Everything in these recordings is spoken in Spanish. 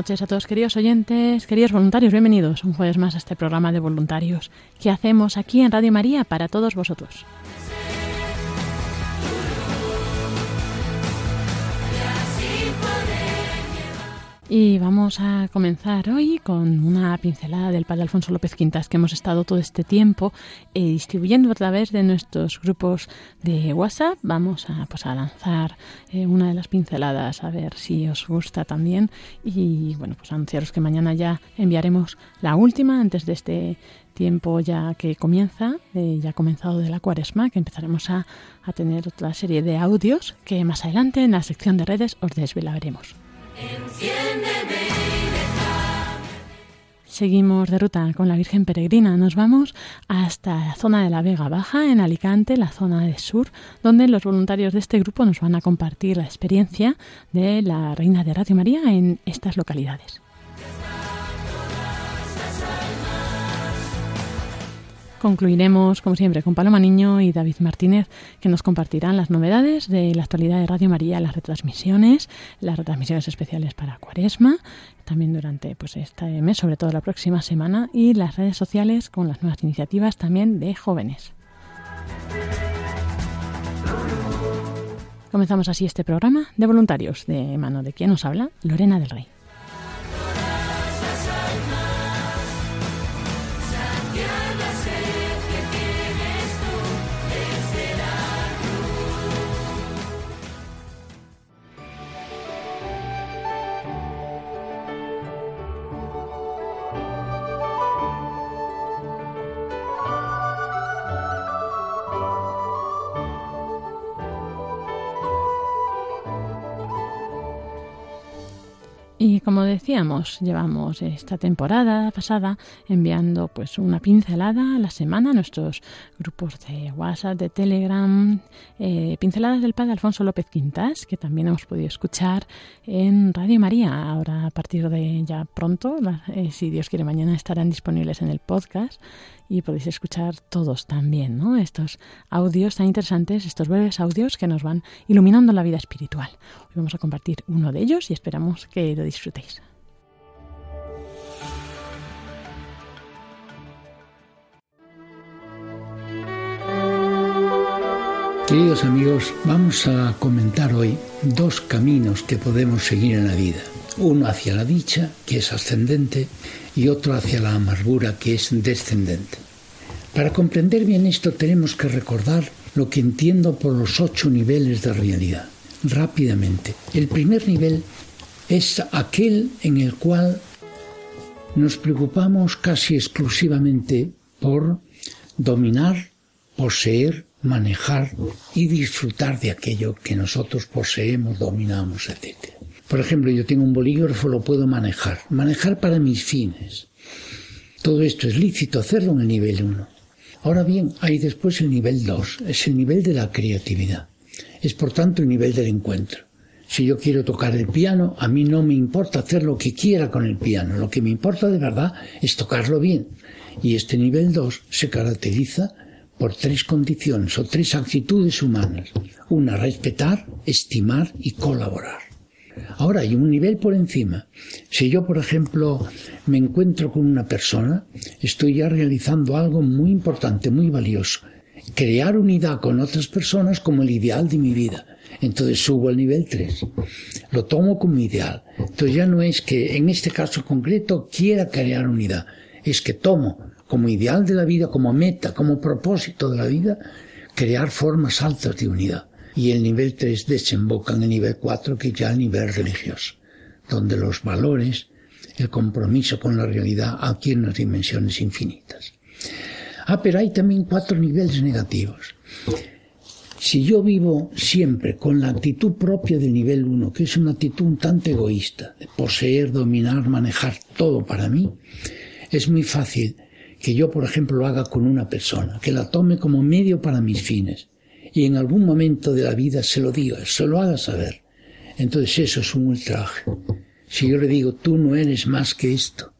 Noches a todos queridos oyentes, queridos voluntarios, bienvenidos un jueves más a este programa de voluntarios que hacemos aquí en Radio María para todos vosotros. Y vamos a comenzar hoy con una pincelada del padre Alfonso López Quintas que hemos estado todo este tiempo eh, distribuyendo a través de nuestros grupos de WhatsApp. Vamos a, pues, a lanzar eh, una de las pinceladas a ver si os gusta también. Y bueno, pues anunciaros que mañana ya enviaremos la última antes de este tiempo ya que comienza, eh, ya comenzado de la cuaresma, que empezaremos a, a tener otra serie de audios que más adelante en la sección de redes os desvelaremos. Seguimos de ruta con la Virgen Peregrina. Nos vamos hasta la zona de la Vega Baja, en Alicante, la zona de sur, donde los voluntarios de este grupo nos van a compartir la experiencia de la Reina de Radio María en estas localidades. Concluiremos, como siempre, con Paloma Niño y David Martínez, que nos compartirán las novedades de la actualidad de Radio María, las retransmisiones, las retransmisiones especiales para Cuaresma, también durante pues, este mes, sobre todo la próxima semana, y las redes sociales con las nuevas iniciativas también de jóvenes. Comenzamos así este programa de voluntarios, de mano de quien nos habla, Lorena del Rey. Como decíamos, llevamos esta temporada pasada enviando pues una pincelada a la semana a nuestros grupos de WhatsApp, de Telegram, eh, pinceladas del padre Alfonso López Quintas, que también hemos podido escuchar en Radio María. Ahora a partir de ya pronto, eh, si Dios quiere mañana estarán disponibles en el podcast y podéis escuchar todos también, ¿no? Estos audios tan interesantes, estos breves audios que nos van iluminando la vida espiritual. Hoy vamos a compartir uno de ellos y esperamos que lo disfrutéis. Queridos amigos, vamos a comentar hoy dos caminos que podemos seguir en la vida. Uno hacia la dicha, que es ascendente, y otro hacia la amargura, que es descendente. Para comprender bien esto tenemos que recordar lo que entiendo por los ocho niveles de realidad. Rápidamente. El primer nivel es aquel en el cual nos preocupamos casi exclusivamente por dominar, poseer, manejar y disfrutar de aquello que nosotros poseemos, dominamos, etc. Por ejemplo, yo tengo un bolígrafo, lo puedo manejar, manejar para mis fines. Todo esto es lícito hacerlo en el nivel 1. Ahora bien, hay después el nivel 2, es el nivel de la creatividad. Es por tanto el nivel del encuentro. Si yo quiero tocar el piano, a mí no me importa hacer lo que quiera con el piano. Lo que me importa de verdad es tocarlo bien. Y este nivel 2 se caracteriza por tres condiciones o tres actitudes humanas. Una, respetar, estimar y colaborar. Ahora hay un nivel por encima. Si yo, por ejemplo, me encuentro con una persona, estoy ya realizando algo muy importante, muy valioso. Crear unidad con otras personas como el ideal de mi vida. Entonces subo al nivel 3. Lo tomo como ideal. Entonces ya no es que en este caso concreto quiera crear unidad. Es que tomo como ideal de la vida, como meta, como propósito de la vida, crear formas altas de unidad. Y el nivel 3 desemboca en el nivel 4, que ya el nivel religioso, donde los valores, el compromiso con la realidad adquieren unas dimensiones infinitas. Ah, pero hay también cuatro niveles negativos. Si yo vivo siempre con la actitud propia del nivel 1, que es una actitud un tanto egoísta, de poseer, dominar, manejar todo para mí, es muy fácil que yo, por ejemplo, lo haga con una persona, que la tome como medio para mis fines, y en algún momento de la vida se lo diga, se lo haga saber. Entonces eso es un ultraje. Si yo le digo, tú no eres más que esto,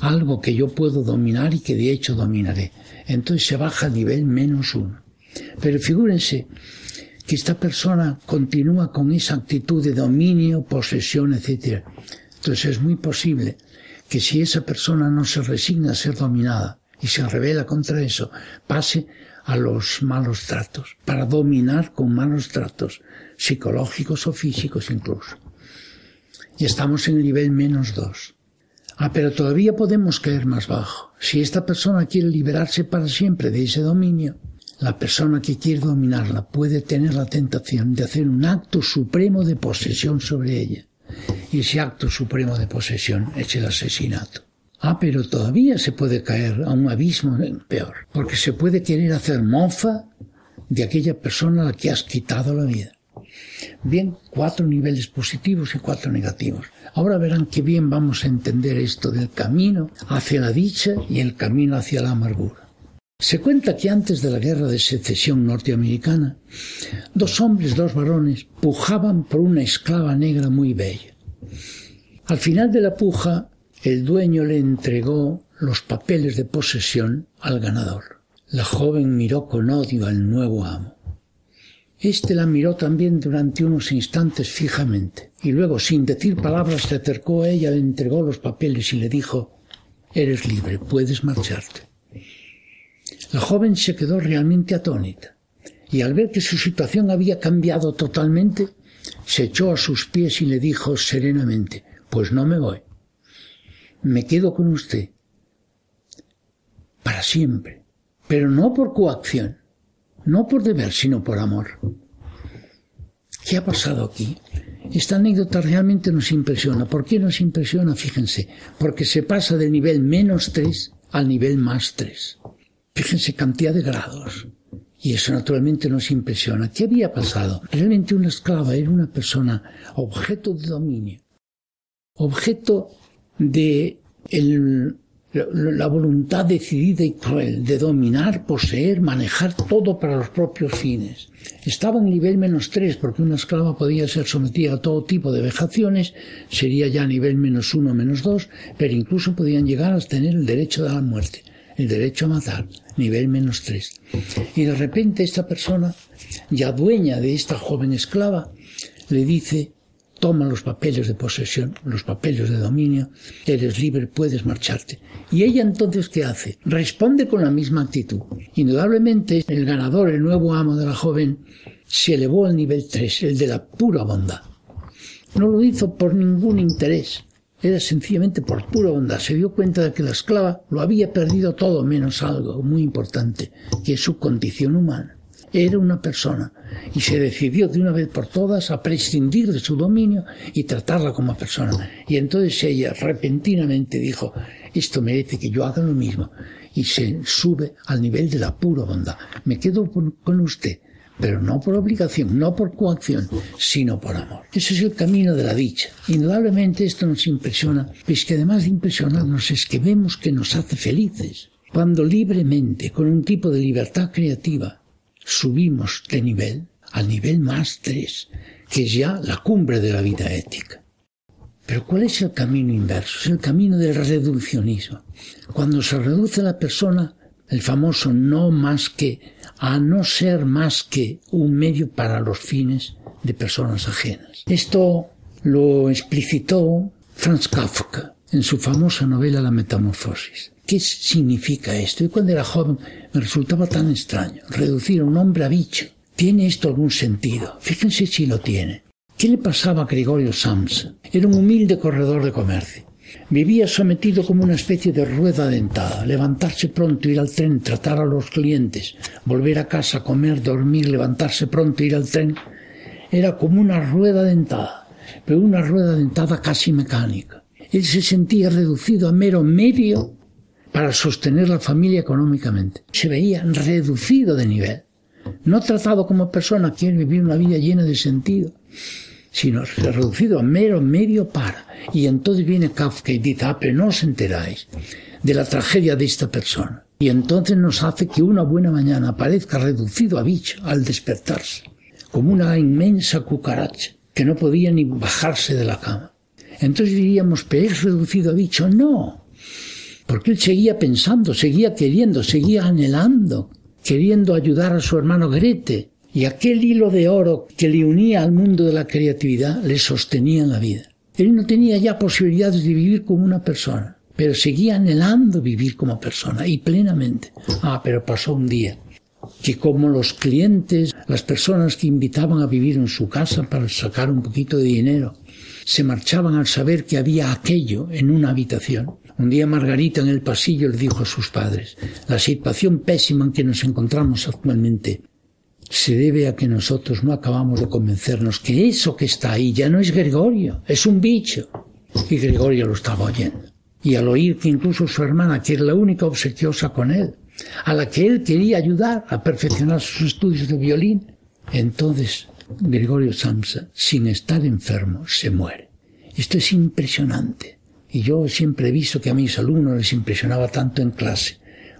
algo que yo puedo dominar y que de hecho dominaré, entonces se baja al nivel menos uno. Pero figúrense que esta persona continúa con esa actitud de dominio, posesión, etc. Entonces es muy posible que si esa persona no se resigna a ser dominada y se revela contra eso, pase a los malos tratos, para dominar con malos tratos, psicológicos o físicos incluso. Y estamos en el nivel menos dos. Ah, pero todavía podemos caer más bajo. Si esta persona quiere liberarse para siempre de ese dominio, la persona que quiere dominarla puede tener la tentación de hacer un acto supremo de posesión sobre ella. Y ese acto supremo de posesión es el asesinato. Ah, pero todavía se puede caer a un abismo peor, porque se puede querer hacer mofa de aquella persona a la que has quitado la vida. Bien, cuatro niveles positivos y cuatro negativos. Ahora verán qué bien vamos a entender esto del camino hacia la dicha y el camino hacia la amargura. Se cuenta que antes de la guerra de secesión norteamericana, dos hombres, dos varones, pujaban por una esclava negra muy bella. Al final de la puja, el dueño le entregó los papeles de posesión al ganador. La joven miró con odio al nuevo amo. Este la miró también durante unos instantes fijamente, y luego, sin decir palabras, se acercó a ella, le entregó los papeles y le dijo Eres libre, puedes marcharte. La joven se quedó realmente atónita y al ver que su situación había cambiado totalmente, se echó a sus pies y le dijo serenamente, pues no me voy, me quedo con usted para siempre, pero no por coacción, no por deber, sino por amor. ¿Qué ha pasado aquí? Esta anécdota realmente nos impresiona. ¿Por qué nos impresiona? Fíjense, porque se pasa del nivel menos tres al nivel más tres. Fíjense cantidad de grados. Y eso naturalmente nos impresiona. ¿Qué había pasado? Realmente una esclava era una persona objeto de dominio, objeto de la voluntad decidida y cruel de dominar, poseer, manejar todo para los propios fines. Estaba en nivel menos tres porque una esclava podía ser sometida a todo tipo de vejaciones, sería ya nivel menos uno, menos dos, pero incluso podían llegar a tener el derecho de la muerte el derecho a matar, nivel menos tres. Y de repente esta persona, ya dueña de esta joven esclava, le dice, toma los papeles de posesión, los papeles de dominio, eres libre, puedes marcharte. Y ella entonces, ¿qué hace? Responde con la misma actitud. Indudablemente, el ganador, el nuevo amo de la joven, se elevó al nivel 3, el de la pura bondad. No lo hizo por ningún interés, era sencillamente por pura bondad. Se dio cuenta de que la esclava lo había perdido todo menos algo muy importante, que es su condición humana. Era una persona y se decidió de una vez por todas a prescindir de su dominio y tratarla como persona. Y entonces ella repentinamente dijo, esto merece que yo haga lo mismo. Y se sube al nivel de la pura bondad. Me quedo con usted pero no por obligación, no por coacción, sino por amor. Ese es el camino de la dicha. Indudablemente esto nos impresiona, pues que además de impresionarnos es que vemos que nos hace felices. Cuando libremente, con un tipo de libertad creativa, subimos de nivel al nivel más tres, que es ya la cumbre de la vida ética. Pero ¿cuál es el camino inverso? Es el camino del reduccionismo. Cuando se reduce la persona, el famoso no más que a no ser más que un medio para los fines de personas ajenas. Esto lo explicitó Franz Kafka en su famosa novela La Metamorfosis. ¿Qué significa esto? Y cuando era joven me resultaba tan extraño reducir a un hombre a bicho. ¿Tiene esto algún sentido? Fíjense si lo tiene. ¿Qué le pasaba a Gregorio Samsa? Era un humilde corredor de comercio. Vivía sometido como una especie de rueda dentada, levantarse pronto, ir al tren, tratar a los clientes, volver a casa, comer, dormir, levantarse pronto, ir al tren. Era como una rueda dentada, pero una rueda dentada casi mecánica. Él se sentía reducido a mero medio para sostener la familia económicamente. Se veía reducido de nivel. No tratado como persona, quiere vivir una vida llena de sentido, sino reducido a mero medio para. Y entonces viene Kafka y dice, ah, pero no os enteráis de la tragedia de esta persona. Y entonces nos hace que una buena mañana aparezca reducido a bicho al despertarse, como una inmensa cucaracha que no podía ni bajarse de la cama. Entonces diríamos, pero es reducido a bicho. No, porque él seguía pensando, seguía queriendo, seguía anhelando, queriendo ayudar a su hermano Grete. Y aquel hilo de oro que le unía al mundo de la creatividad le sostenía en la vida. Él no tenía ya posibilidades de vivir como una persona, pero seguía anhelando vivir como persona y plenamente. Ah, pero pasó un día que como los clientes, las personas que invitaban a vivir en su casa para sacar un poquito de dinero, se marchaban al saber que había aquello en una habitación. Un día Margarita en el pasillo le dijo a sus padres, la situación pésima en que nos encontramos actualmente se debe a que nosotros no acabamos de convencernos que eso que está ahí ya no es Gregorio, es un bicho. Y Gregorio lo estaba oyendo. Y al oír que incluso su hermana, que era la única obsequiosa con él, a la que él quería ayudar a perfeccionar sus estudios de violín, entonces Gregorio Samsa, sin estar enfermo, se muere. Esto es impresionante. Y yo siempre he visto que a mis alumnos les impresionaba tanto en clase.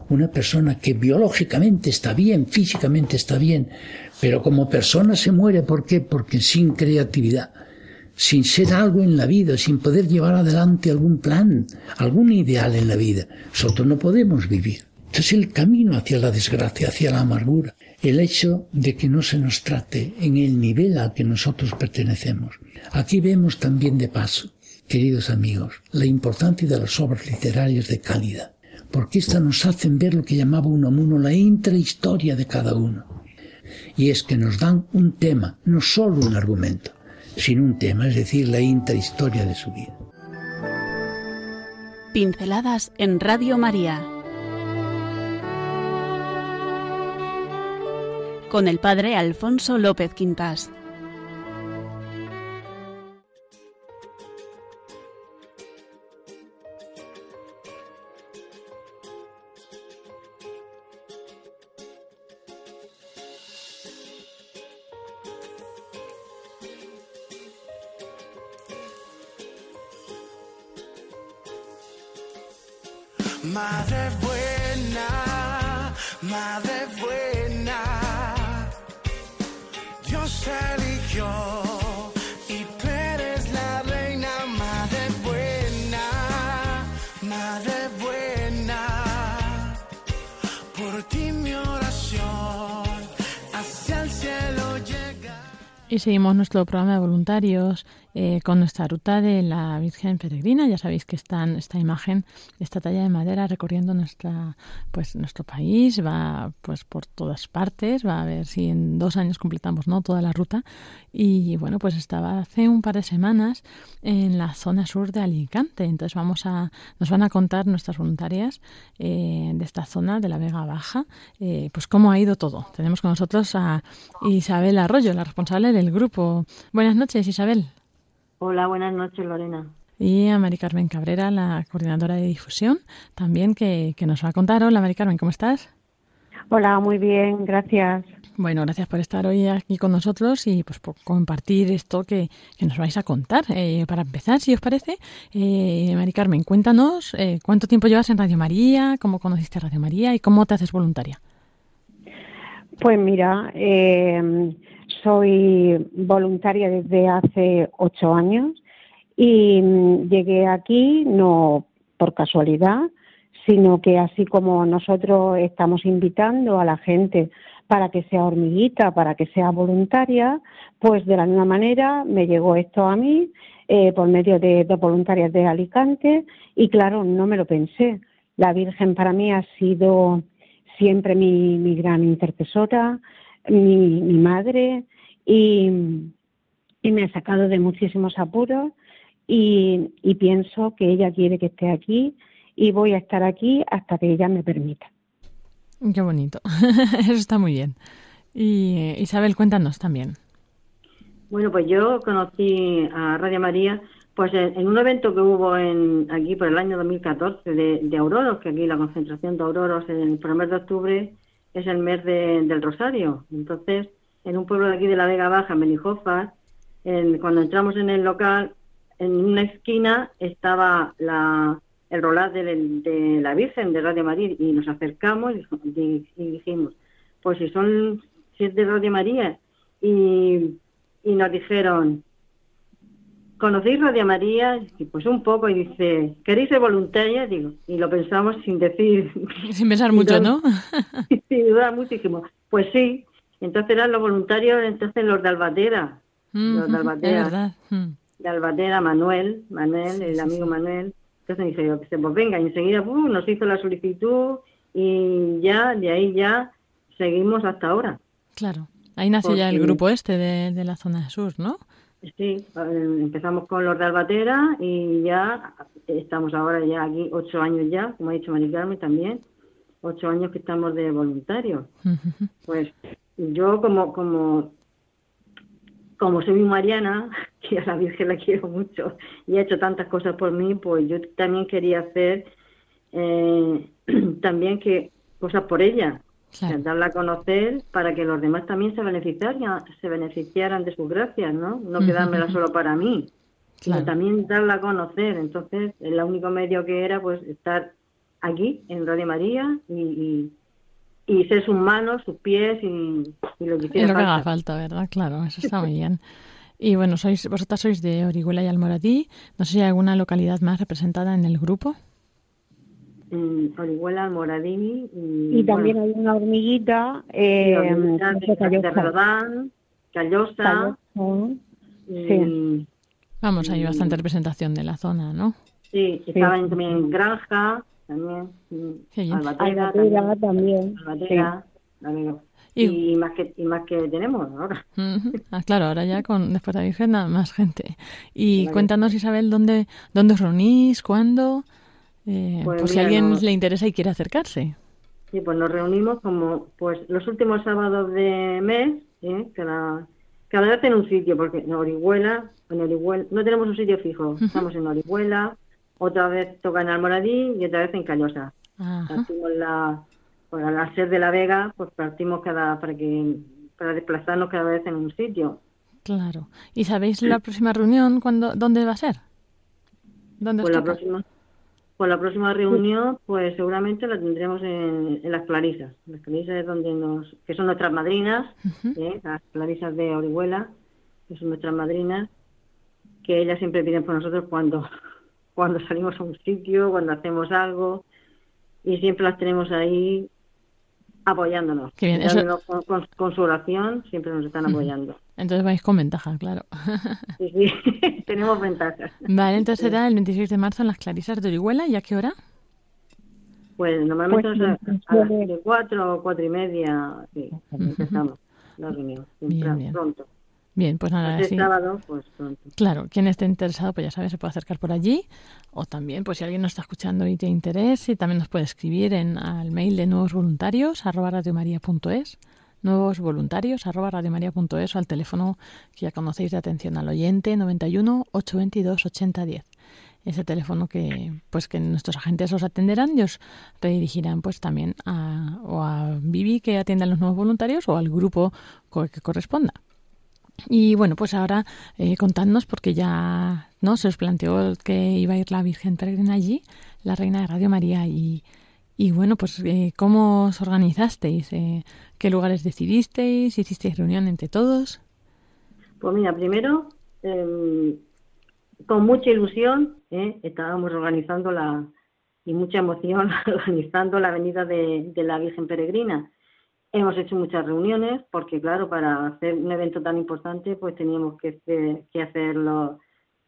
Una persona que biológicamente está bien, físicamente está bien, pero como persona se muere. ¿Por qué? Porque sin creatividad, sin ser algo en la vida, sin poder llevar adelante algún plan, algún ideal en la vida, nosotros no podemos vivir. Entonces el camino hacia la desgracia, hacia la amargura, el hecho de que no se nos trate en el nivel al que nosotros pertenecemos. Aquí vemos también de paso, queridos amigos, la importancia de las obras literarias de calidad, porque éstas nos hacen ver lo que llamaba Unamuno la intrahistoria de cada uno. Y es que nos dan un tema, no solo un argumento, sino un tema, es decir, la intrahistoria de su vida. Pinceladas en Radio María con el padre Alfonso López Quintas. Seguimos nuestro programa de voluntarios eh, con nuestra ruta de la Virgen Peregrina. Ya sabéis que están esta imagen, esta talla de madera recorriendo nuestra, pues, nuestro país, va pues por todas partes, va a ver si en dos años completamos ¿no? toda la ruta. Y bueno, pues estaba hace un par de semanas en la zona sur de Alicante. Entonces vamos a, nos van a contar nuestras voluntarias eh, de esta zona de la Vega Baja, eh, pues cómo ha ido todo. Tenemos con nosotros a Isabel Arroyo, la responsable del grupo. Buenas noches, Isabel. Hola, buenas noches, Lorena. Y a Mari Carmen Cabrera, la coordinadora de difusión, también que, que nos va a contar. Hola, Mari Carmen, ¿cómo estás? Hola, muy bien, gracias. Bueno, gracias por estar hoy aquí con nosotros y pues por compartir esto que, que nos vais a contar. Eh, para empezar, si os parece, eh, Mari Carmen, cuéntanos eh, cuánto tiempo llevas en Radio María, cómo conociste Radio María y cómo te haces voluntaria. Pues mira, eh, soy voluntaria desde hace ocho años y mm, llegué aquí no por casualidad, sino que así como nosotros estamos invitando a la gente para que sea hormiguita, para que sea voluntaria, pues de la misma manera me llegó esto a mí eh, por medio de dos voluntarias de Alicante y claro, no me lo pensé. La Virgen para mí ha sido siempre mi, mi gran intercesora, mi, mi madre y, y me ha sacado de muchísimos apuros y, y pienso que ella quiere que esté aquí y voy a estar aquí hasta que ella me permita. Qué bonito. Eso está muy bien. Y eh, Isabel, cuéntanos también. Bueno, pues yo conocí a Radio María pues en, en un evento que hubo en aquí por el año 2014 de, de auroros, que aquí la concentración de auroros en, el mes de octubre es el mes de- del Rosario. Entonces, en un pueblo de aquí de la Vega Baja, en cuando entramos en el local, en una esquina estaba la, el rolar de, la Virgen de Radio María y nos acercamos y- y dijimos, pues si son si es de Radio María y, y nos dijeron, ¿conocéis Radio María? Y pues un poco, y dice, ¿queréis ser voluntaria? Digo, y lo pensamos sin decir, Sin pensar mucho, ¿no? sin dudar mucho, dijimos, pues sí. Entonces eran los voluntarios, entonces los de Albatera, los de es Albatera. Mm. de Albatera, Manuel, Manuel, el amigo Manuel. Entonces dice, yo, pues venga, y enseguida ¡pum! nos hizo la solicitud y ya, de ahí ya seguimos hasta ahora. Claro. Ahí nació ya el grupo este de, de la zona sur, ¿no? Sí, eh, empezamos con los de Albatera y ya estamos ahora ya aquí ocho años ya, como ha dicho Mari Carmen también, ocho años que estamos de voluntarios. Pues yo como como como soy mariana, que a la Virgen la quiero mucho y ha hecho tantas cosas por mí, pues yo también quería hacer eh, también que cosas por ella, Claro. darla a conocer para que los demás también se beneficiaran, se beneficiaran de sus gracias, ¿no? No quedármela solo para mí, sino también darla a conocer. Entonces, el único medio que era, pues, estar aquí en Radio María y, y, y ser sus manos, sus pies y, y lo que hiciera lo que haga falta. falta, ¿verdad? Claro, eso está muy bien. Y bueno, sois, vosotras sois de Orihuela y Almoradí. No sé si hay alguna localidad más representada en el grupo. En Orihuela, Moradini y, Y también bueno, hay una hormiguita eh, de Callosa. Rodán, Callosa, Sí. Vamos, hay bastante representación de la zona, ¿no? Sí, estaba en- también en Granja, también, mm, bien. Albatera, Albatera también, también. Albatera, también. Y- Y, más que y más que tenemos ahora. Ah, claro, ahora ya con después de la Virgen nada más gente. Y Vale. cuéntanos, Isabel, dónde, dónde os reunís, cuándo, eh, Pues si a alguien nos- le interesa y quiere acercarse. Sí, pues nos reunimos como pues los últimos sábados de mes, ¿eh? cada, cada vez en un sitio, porque en Orihuela, en Orihuela, no tenemos un sitio fijo, estamos en Orihuela, otra vez toca en Almoradí y otra vez en Callosa. Ajá. Partimos la, pues, al de la Vega, pues partimos cada, para que, para desplazarnos cada vez en un sitio. Claro. ¿Y sabéis la próxima reunión cuándo, dónde va a ser? ¿Dónde Pues la próxima, pues la próxima reunión, pues seguramente la tendremos en, en las Clarisas. Las Clarisas es donde nos, que son nuestras madrinas. ¿eh? las Clarisas de Orihuela, que son nuestras madrinas, que ellas siempre piden por nosotros cuando, cuando salimos a un sitio, cuando hacemos algo, y siempre las tenemos ahí apoyándonos. Qué bien, eso- Dándonos con, con- con su oración, siempre nos están apoyando. Entonces vais con ventaja, claro. Sí, sí, tenemos ventajas. vale, entonces será el 26 de marzo en las Clarisas de Orihuela. ¿Y a qué hora? Pues normalmente Pues, pues, a las suele- de cuatro o cuatro y media, sí, empezamos la reunión, Bien, bien. pronto. Bien, pues nada, sí. sábado, pues pronto. Claro, quien esté interesado, pues ya sabes, se puede acercar por allí. O también, pues si alguien nos está escuchando y tiene interés, y también nos puede escribir en al mail de nuevos voluntarios, arroba radiomaria.es, nuevos voluntarios, arroba radiomaria.es, o al teléfono que ya conocéis de atención al oyente, 91 822 8010. Ese teléfono que, pues que nuestros agentes os atenderán y os redirigirán, pues también a, o a Vivi, que atiende a los nuevos voluntarios, o al grupo que corresponda. Y bueno, pues ahora eh, contadnos, porque ya no se os planteó que iba a ir la Virgen Peregrina allí, la Reina de Radio María, y, y bueno, pues eh, cómo os organizasteis, eh, qué lugares decidisteis, hicisteis reunión entre todos. Pues mira, primero, eh, con mucha ilusión, ¿eh? estábamos organizando la, y mucha emoción, organizando la venida de la Virgen Peregrina. Hemos hecho muchas reuniones porque, claro, para hacer un evento tan importante, pues teníamos que, que hacerlo,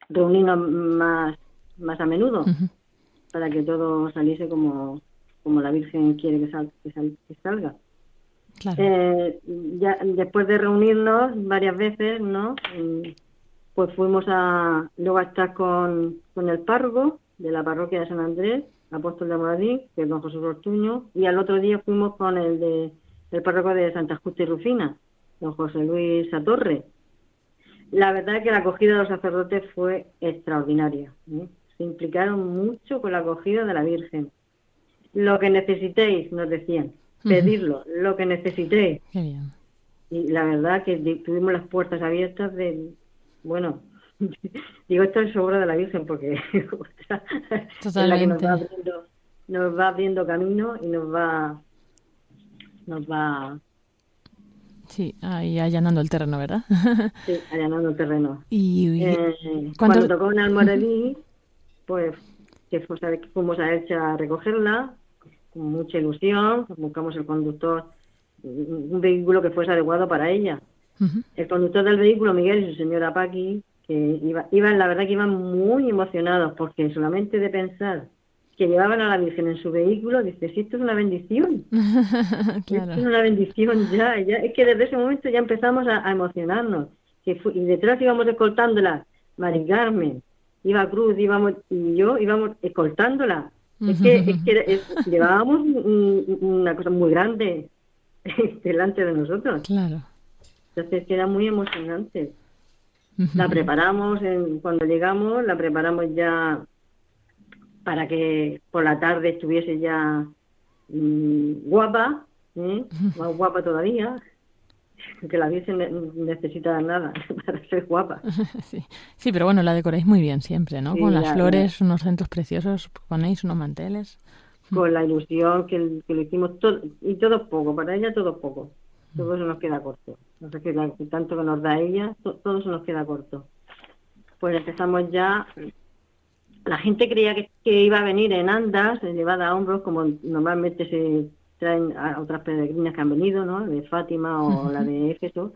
reunirnos más, más a menudo para que todo saliese como, como la Virgen quiere que, sal- que sal- que salga. Claro. Eh, ya después de reunirnos varias veces, ¿no? Pues fuimos a luego a estar con, con el párroco de la parroquia de San Andrés, apóstol de Moradín, que es don José Ortuño, y al otro día fuimos con el de el párroco de Santa Justa y Rufina, don José Luis Atorre. La verdad es que la acogida de los sacerdotes fue extraordinaria. ¿eh? Se implicaron mucho con la acogida de la Virgen. Lo que necesitéis, nos decían, pedirlo, lo que necesitéis. Qué bien. Y la verdad que tuvimos las puertas abiertas de, bueno, digo esto es obra de la Virgen porque es la que nos va abriendo, nos va abriendo camino y nos va, nos va Sí, ahí allanando el terreno, ¿verdad? sí, allanando el terreno. y, Eh, ¿cuánto- Cuando tocó en Almoradí, pues que fuimos a, que fuimos a recogerla con mucha ilusión, buscamos el conductor, un vehículo que fuese adecuado para ella. El conductor del vehículo, Miguel, y su señora Paqui, que iba, iban, la verdad que iban muy emocionados, porque solamente de pensar que llevaban a la Virgen en su vehículo, dice, si esto es una bendición, esto es una bendición ya, ya, es que desde ese momento ya empezamos a, a emocionarnos, que y detrás íbamos escoltándola, Mari Carmen, iba Cruz, íbamos, y yo íbamos escoltándola, es que, es que es- llevábamos un- una cosa muy grande delante de nosotros. Claro. Entonces que era muy emocionante. La preparamos, en, cuando llegamos, la preparamos ya para que por la tarde estuviese ya mm, guapa, ¿eh? más guapa todavía, que la Virgen ne- necesita nada para ser guapa. Sí. sí, pero bueno, la decoráis muy bien siempre, ¿no? Sí, Con las la- flores, unos centros preciosos, ponéis unos manteles. Con la ilusión que, que lo hicimos todo, y todo poco, para ella todo poco. Todo se nos queda corto. Sé qué la- tanto que nos da ella, to- todo se nos queda corto. Pues empezamos ya la gente creía que, que iba a venir en andas, llevada a hombros, como normalmente se traen a otras peregrinas que han venido, ¿no? De Fátima o la de Éfeso.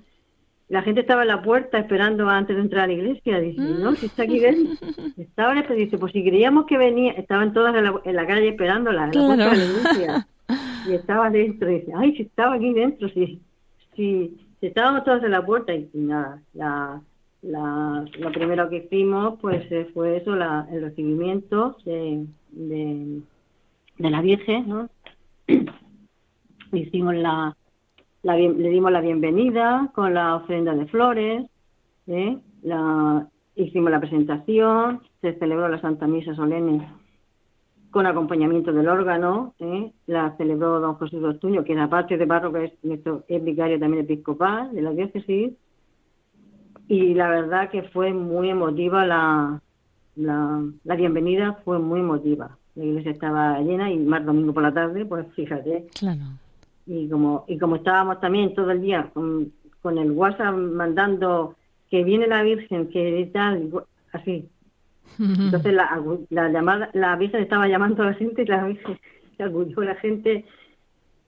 La gente estaba en la puerta esperando antes de entrar a la iglesia. Dice, no, si está aquí dentro. Estaban esperando. Dice, pues si creíamos que venía, estaban todas en la, en la calle esperándola, en la puerta de la iglesia. Y estaba dentro. Dice, ay, si estaba aquí dentro, sí. Sí, si estábamos todos en la puerta y, y nada, la, la, lo primero que hicimos pues eh, fue eso, la, el recibimiento de, de, la Virgen, ¿no? Hicimos la, la le dimos la bienvenida con la ofrenda de flores, ¿eh? la, hicimos la presentación, se celebró la Santa Misa solemne con acompañamiento del órgano, ¿eh? la celebró don José Ortuño, que aparte de párroco es, es vicario también episcopal de la diócesis, y la verdad que fue muy emotiva la, la, la bienvenida, fue muy emotiva. La iglesia estaba llena y más domingo por la tarde, pues fíjate, Claro. y como y como estábamos también todo el día con, con el WhatsApp mandando que viene la Virgen, que tal, así. Entonces la, la llamada, la Virgen estaba llamando a la gente y la Virgen se acudió a la gente.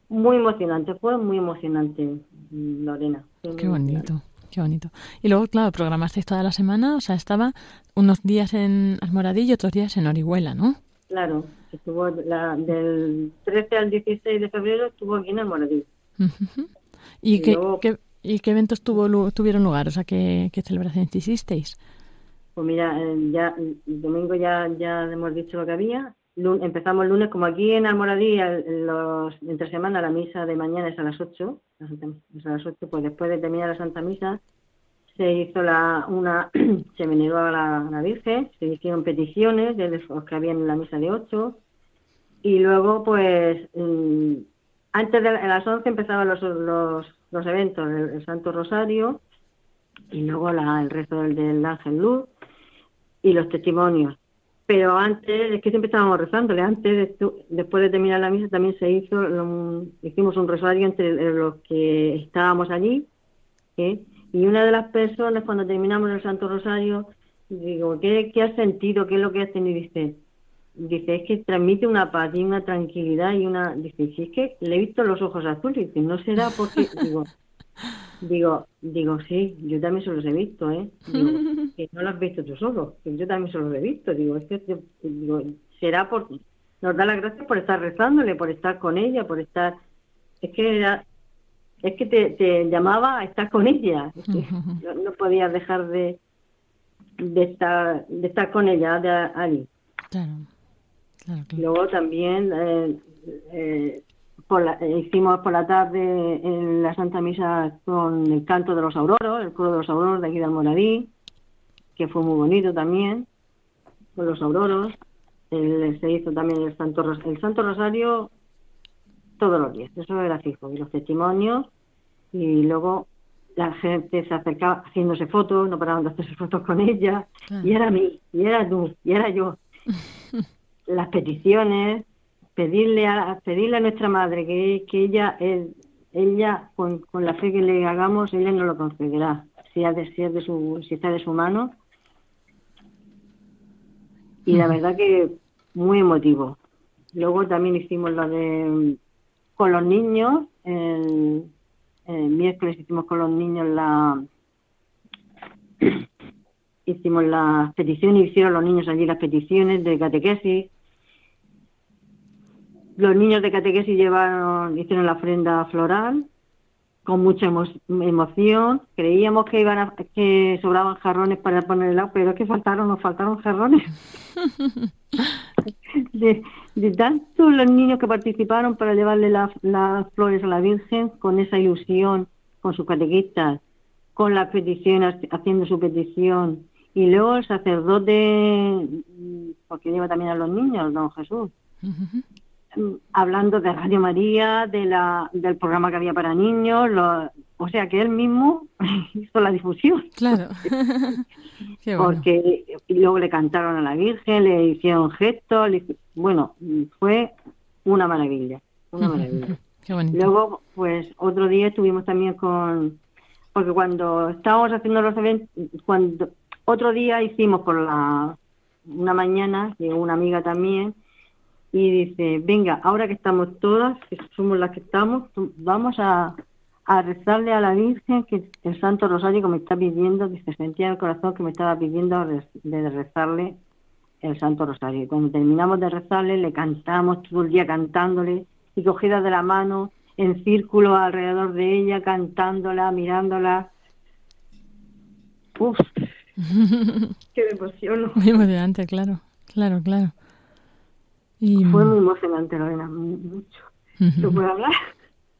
Muy emocionante, fue muy emocionante, Lorena. Qué bonito, qué bonito. Y luego, claro, programasteis toda la semana, o sea, estaba unos días en Almoradí y otros días en Orihuela, ¿no? Claro, estuvo la, del 13 al 16 de febrero estuvo aquí en el Moradí. Ujú. ¿Y, Y qué, luego- qué- y qué eventos tuvo, tuvieron lugar? O sea, ¿qué, qué celebraciones hicisteis? Pues mira, eh, ya el domingo ya ya hemos dicho lo que había. Empezamos el lunes, como aquí en Almoradí, entre semana la misa de mañana es a las 8, la Santa Misa es a las 8, pues después de terminar la Santa Misa se hizo la una se veneró a la, Virgen, se hicieron peticiones de los que habían en la misa de 8 y luego pues mm, antes de las 11 empezaban los, los, los eventos, el, el Santo Rosario y luego la, el resto del, del Ángel Luz y los testimonios. Pero antes, es que siempre estábamos rezándole, antes, después de terminar la misa, también se hizo, un- hicimos un rosario entre los que estábamos allí, ¿eh? y una de las personas, cuando terminamos el Santo Rosario, digo, ¿qué, qué has sentido? ¿Qué es lo que has tenido? Y dice, dice, es que transmite una paz y una tranquilidad y una, dice, si es que le he visto los ojos azules, dice, no será porque, digo, Digo, digo, sí, yo también se los he visto, ¿eh? Digo, que no los has visto tú solo, que yo también se los he visto. Digo, es que, digo, será por, nos da las gracias por estar rezándole, por estar con ella, por estar, es que era, es que te, te llamaba a estar con ella, es que no, no podías dejar de, de estar, de estar con ella, de allí. Claro, claro, claro. Luego también eh, eh, por la- hicimos por la tarde en la Santa Misa con el canto de los auroros, el coro de los auroros de aquí de Almoradí, que fue muy bonito también, con los auroros. El- se hizo también el Santo, el Santo Rosario todos los días, eso era fijo, y los testimonios, y luego la gente se acercaba haciéndose fotos, no paraban de hacerse fotos con ella, Claro. y era mí, y era tú, y era yo. Las peticiones, pedirle a pedirle a nuestra madre que, que ella eh, ella con, con la fe que le hagamos ella nos lo concederá si, ha de, si, es de su, si está de su mano. Y la verdad que muy emotivo. Luego también hicimos lo de con los niños el, el miércoles hicimos con los niños la hicimos las peticiones hicieron los niños allí las peticiones de catequesis los niños de catequesis llevaron, hicieron la ofrenda floral con mucha emo- emoción. Creíamos que iban a- que sobraban jarrones para poner el agua, pero es que faltaron, nos faltaron jarrones. de, de tanto los niños que participaron para llevarle la- las flores a la Virgen con esa ilusión, con sus catequistas, con las peticiones, haciendo su petición. Y luego el sacerdote, mm, porque lleva también a los niños, don Jesús, mm, hablando de Radio María, de la, del programa que había para niños, lo- o sea que él mismo hizo la difusión, Claro. Qué bueno. porque y luego le cantaron a la Virgen, le hicieron gestos, le bueno, fue una maravilla, una maravilla. Qué bonito. Luego, pues otro día estuvimos también con, porque cuando estábamos haciendo los eventos, cuando otro día hicimos por la una mañana, llegó una amiga también y dice, venga, ahora que estamos todas, que somos las que estamos, vamos a, a rezarle a la Virgen que el Santo Rosario que me está pidiendo, dice, sentía en el corazón que me estaba pidiendo de rezarle el Santo Rosario. Y cuando terminamos de rezarle, le cantamos todo el día cantándole y cogidas de la mano en círculo alrededor de ella, cantándola, mirándola. Uf, qué me emociono. Muy emocionante, claro. Claro, claro. Y Fue muy emocionante, Lorena, mu- mucho. ¿No puedo hablar?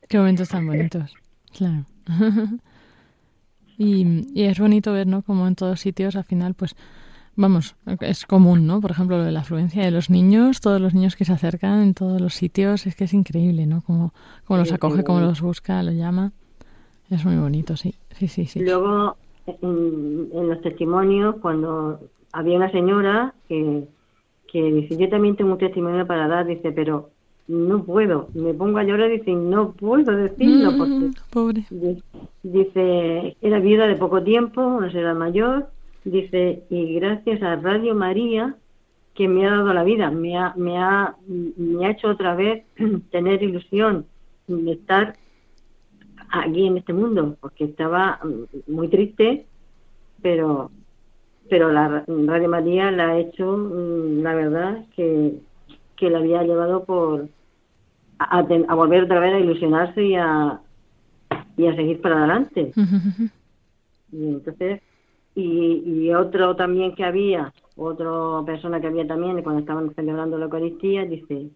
qué momentos tan bonitos. Claro. y, y es bonito ver, ¿no? Como en todos sitios, al final, pues, vamos, es común, ¿no? Por ejemplo, lo de la afluencia de los niños, todos los niños que se acercan en todos los sitios, es que es increíble, ¿no? Como, como los acoge, como los busca, los llama. Es muy bonito, sí. Sí, sí, sí. Luego, en, en los testimonios, cuando había una señora que, que dice, yo también tengo un testimonio para dar, dice, pero no puedo, me pongo a llorar, dice, no puedo decirlo, porque Mm, Pobre. Di- Dice, era viuda de poco tiempo, una señora mayor, dice, y gracias a Radio María, que me ha dado la vida, me ha, me ha, me ha hecho otra vez tener ilusión de estar aquí en este mundo, porque estaba mm, muy triste, pero pero la ra- Radio María la ha hecho, mm, la verdad, que, que la había llevado por a, a ten- a volver otra vez a ilusionarse y a, y a seguir para adelante. Y entonces, y, y otro también que había, otra persona que había también cuando estaban celebrando la Eucaristía, dice,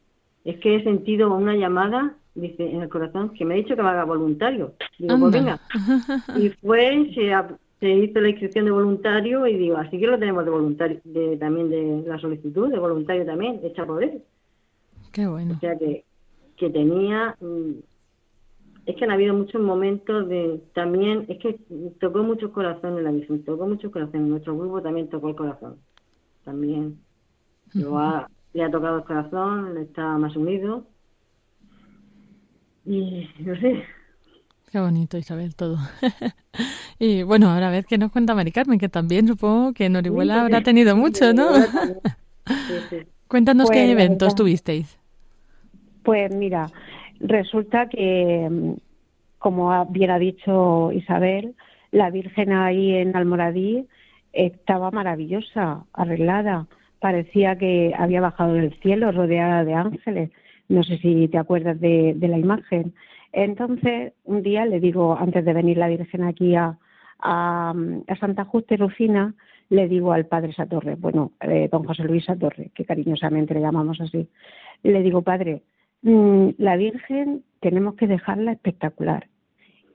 es que he sentido una llamada, dice, en el corazón, que me ha dicho que me haga voluntario. Digo, pues venga. Y fue, se, se hizo la inscripción de voluntario y digo, así que lo tenemos de voluntario, de, también de la solicitud de voluntario también, hecha por él. Qué bueno. O sea que, que tenía, mm, es que han habido muchos momentos de, también, es que tocó muchos corazones la Virgen, tocó muchos corazones, nuestro grupo también tocó el corazón, también. Lo ha- le ha tocado el corazón, le está más unido. Y no sé, Qué bonito, Isabel, todo. y bueno, ahora a ver qué nos cuenta Mari Carmen, que también supongo que en Orihuela habrá tenido mucho, ¿no? Sí. Cuéntanos qué Pues, eventos verdad- tuvisteis. Pues mira, resulta que, como bien ha dicho Isabel, la Virgen ahí en Almoradí estaba maravillosa, arreglada. Parecía que había bajado del cielo rodeada de ángeles. No sé si te acuerdas de, de la imagen. Entonces, un día le digo, antes de venir la Virgen aquí a, a, a Santa Justa y Rufina, le digo al padre Satorre, bueno, eh, don José Luis Satorre, que cariñosamente le llamamos así, le digo, padre, mm, la Virgen tenemos que dejarla espectacular.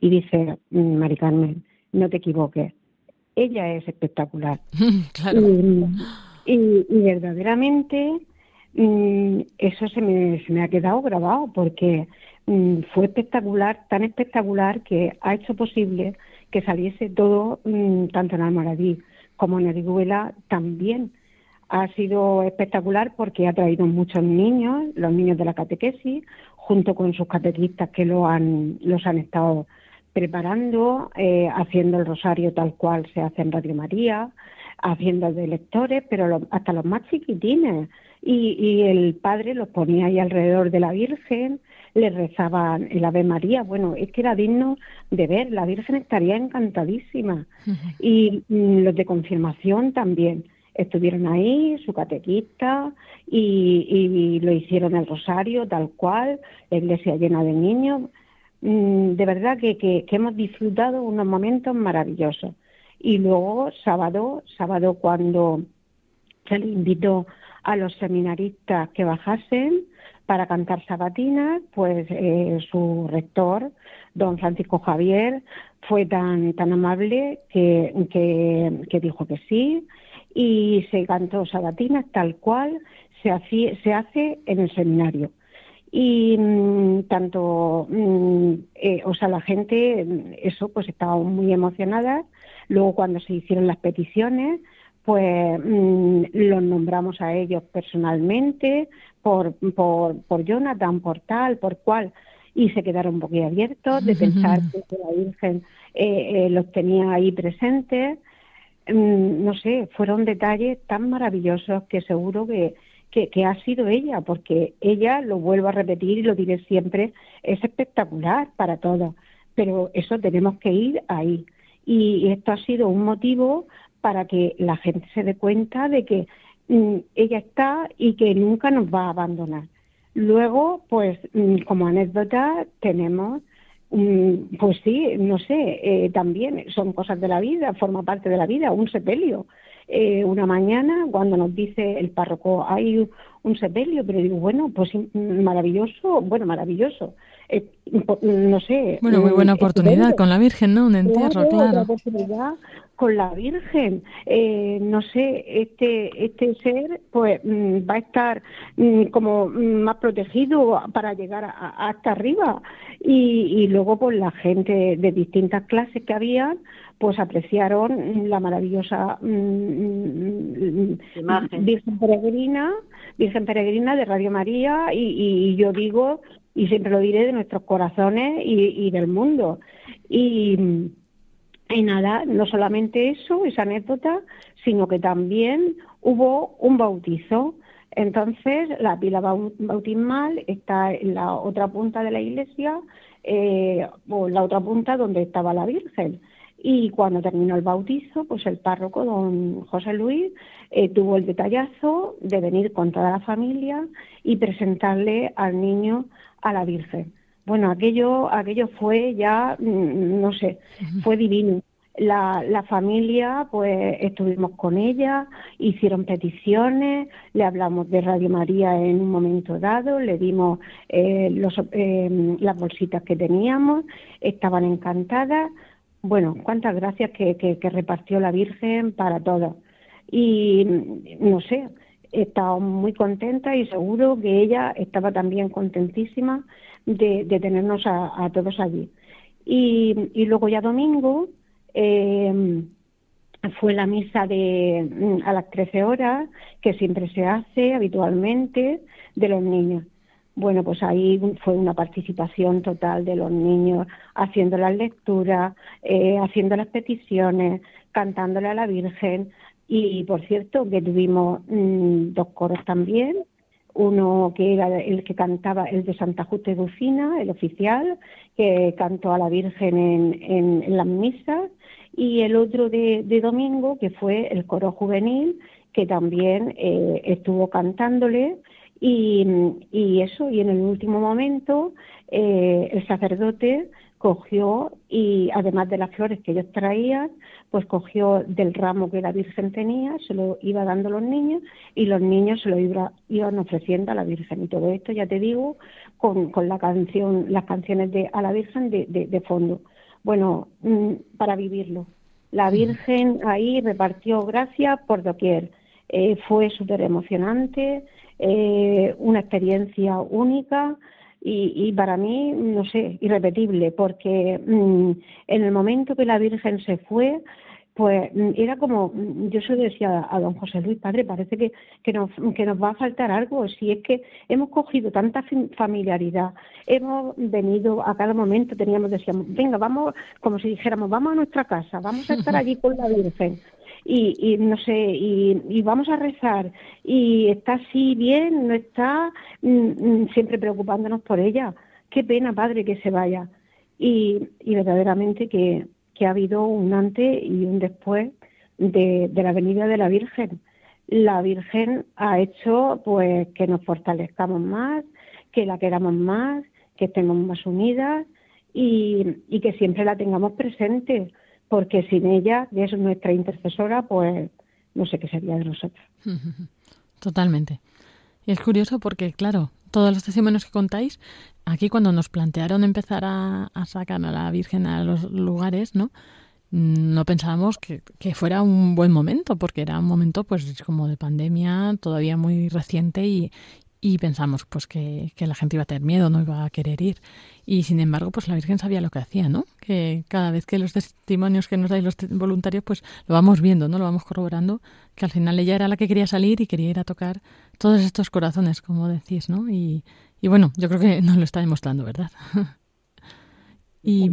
Y dice, mm, Mari Carmen, no te equivoques, ella es espectacular. claro. Y, y- y verdaderamente mm, eso se me, se me ha quedado grabado porque mm, fue espectacular, tan espectacular que ha hecho posible que saliese todo, mm, tanto en Almoradí como en Orihuela también. Ha sido espectacular porque ha traído muchos niños, los niños de la catequesis, junto con sus catequistas que lo han, los han estado preparando, eh, haciendo el rosario tal cual se hace en Radio María, haciendo de lectores, pero lo- hasta los más chiquitines. Y, y el padre los ponía ahí alrededor de la Virgen, le rezaban el Ave María. Bueno, es que era digno de ver, la Virgen estaría encantadísima. Y mm, los de confirmación también estuvieron ahí, su catequista, y, y lo hicieron el rosario tal cual, la iglesia llena de niños. Mm, De verdad que, que, que hemos disfrutado unos momentos maravillosos. Y luego, sábado, sábado cuando se le invitó a los seminaristas que bajasen para cantar sabatinas, pues eh, su rector, don Francisco Javier, fue tan, tan amable que, que, dijo que sí y se cantó sabatinas tal cual se, hacía- se hace en el seminario. Y mm, tanto, mm, eh, o sea, la gente, mm, eso, pues estaba muy emocionada. Luego, cuando se hicieron las peticiones, pues los nombramos a ellos personalmente, por, por, por Jonathan, por tal, por cual, y se quedaron boquiabiertos de pensar que la Virgen eh, eh, los tenía ahí presentes. Mm, no sé, fueron detalles tan maravillosos que seguro que, que, que ha sido ella, porque ella, lo vuelvo a repetir y lo diré siempre, es espectacular para todos, pero eso tenemos que ir ahí. Y esto ha sido un motivo para que la gente se dé cuenta de que ella está y que nunca nos va a abandonar. Luego, pues mm, como anécdota tenemos, mm, pues sí, no sé, eh, también son cosas de la vida, forma parte de la vida, un sepelio. Eh, una mañana, cuando nos dice el párroco, hay un- sepelio, pero digo, bueno, pues mm, maravilloso, bueno, maravilloso. Eh, no sé. Bueno, muy mm, buena oportunidad estupendo. con la Virgen, ¿no? Un entierro, Claro, claro. la oportunidad con la Virgen. Eh, no sé, este este ser pues mm, va a estar mm, como mm, más protegido para llegar a- a- hasta arriba. Y, y luego pues la gente de distintas clases que había pues apreciaron la maravillosa. Virgen Peregrina, Virgen Peregrina de Radio María y, y yo digo y siempre lo diré de nuestros corazones y, y del mundo. Y, y nada, no solamente eso, esa anécdota, sino que también hubo un bautizo. Entonces, la pila bau- bautismal está en la otra punta de la iglesia, eh, o en la otra punta donde estaba la Virgen. Y cuando terminó el bautizo, pues el párroco, don José Luis, eh, tuvo el detallazo de venir con toda la familia y presentarle al niño a la Virgen. Bueno, aquello, aquello fue ya, mm, no sé, fue divino. La, la familia, pues estuvimos con ella, hicieron peticiones, le hablamos de Radio María en un momento dado, le dimos eh, los, eh, las bolsitas que teníamos, estaban encantadas. Bueno, cuántas gracias que, que, que repartió la Virgen para todos. Y no sé, estaba muy contenta y seguro que ella estaba también contentísima de, de tenernos a, a todos allí. Y, y luego ya domingo eh, fue la misa de mm, a las 13 horas, que siempre se hace habitualmente, de los niños. Bueno, pues ahí fue una participación total de los niños, haciendo las lecturas, eh, haciendo las peticiones, cantándole a la Virgen. Y por cierto, que tuvimos mm, dos coros también, uno que era el que cantaba, el de Santa Justa y Dulcina, el oficial, que cantó a la Virgen en, las misas, y el otro de, de, domingo, que fue el coro juvenil, que también eh, estuvo cantándole, y, y, eso, y en el último momento, eh, el sacerdote cogió y además de las flores que ellos traían, pues cogió del ramo que la Virgen tenía, se lo iba dando a los niños y los niños se lo iban ofreciendo a la Virgen. Y todo esto, ya te digo, con, con la canción, las canciones de a la Virgen de, de, fondo. Bueno, mm, para vivirlo. La Virgen ahí repartió gracias por doquier. Eh, fue súper emocionante, eh, una experiencia única y, para mí, no sé, irrepetible, porque mm, en el momento que la Virgen se fue, pues mm, era como, mm, yo se lo decía a don José Luis, padre, parece que, que, nos, que nos va a faltar algo, si es que hemos cogido tanta familiaridad, hemos venido a cada momento, teníamos, decíamos, venga, vamos, como si dijéramos, vamos a nuestra casa, vamos a estar allí con la Virgen y, no sé, y, vamos a rezar, y está así bien, no está mm, mm, siempre preocupándonos por ella. Qué pena, padre, que se vaya. Y, verdaderamente que, ha habido un antes y un después de, la venida de la Virgen. La Virgen ha hecho pues que nos fortalezcamos más, que la queramos más, que estemos más unidas y, y que siempre la tengamos presente porque sin ella, que es nuestra intercesora, pues no sé qué sería de nosotros. Totalmente. Y es curioso porque, claro, todos los testimonios que contáis, aquí cuando nos plantearon empezar a, sacar a la Virgen a los lugares, ¿no? no pensábamos que, que, fuera un buen momento, porque era un momento pues como de pandemia todavía muy reciente y, y pensamos pues que, que, la gente iba a tener miedo, no iba a querer ir. Y sin embargo, pues la Virgen sabía lo que hacía, ¿no? Que cada vez que los testimonios que nos dais los voluntarios, pues lo vamos viendo, ¿no? Lo vamos corroborando, que al final ella era la que quería salir y quería ir a tocar todos estos corazones, como decís, ¿no? Y, y bueno, yo creo que nos lo está demostrando, ¿verdad? y,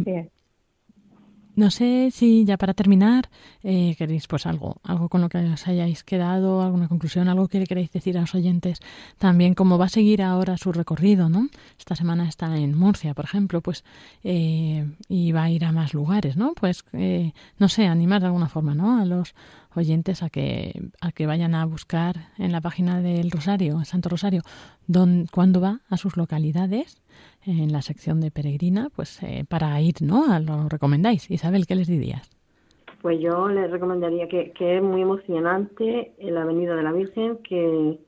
no sé si ya para terminar eh, queréis pues algo, algo con lo que os hayáis quedado, alguna conclusión, algo que queréis decir a los oyentes. También cómo va a seguir ahora su recorrido, ¿no? Esta semana está en Murcia, por ejemplo, pues eh, y va a ir a más lugares, ¿no? Pues eh, no sé, animar de alguna forma, ¿no? A los oyentes a que a que vayan a buscar en la página del Rosario, Santo Rosario, don, cuándo va a sus localidades en la sección de peregrina, pues eh, para ir, ¿no? Lo recomendáis. Isabel, ¿qué les dirías? Pues yo les recomendaría que, que es muy emocionante la venida de la Virgen, que,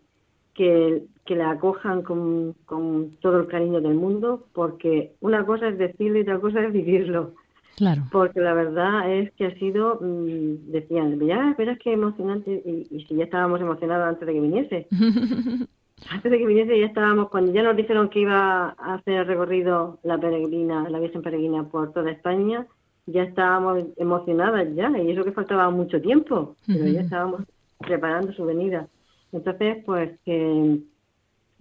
que, que la acojan con, con todo el cariño del mundo, porque una cosa es decirlo y otra cosa es vivirlo. Claro. Porque la verdad es que ha sido, mm, decían, ya, pero es que emocionante, y, y si ya estábamos emocionados antes de que viniese. antes de que viniese ya estábamos, cuando ya nos dijeron que iba a hacer el recorrido la peregrina, la Virgen Peregrina por toda España, ya estábamos emocionadas ya, y eso que faltaba mucho tiempo, pero ya estábamos preparando su venida. Entonces, pues que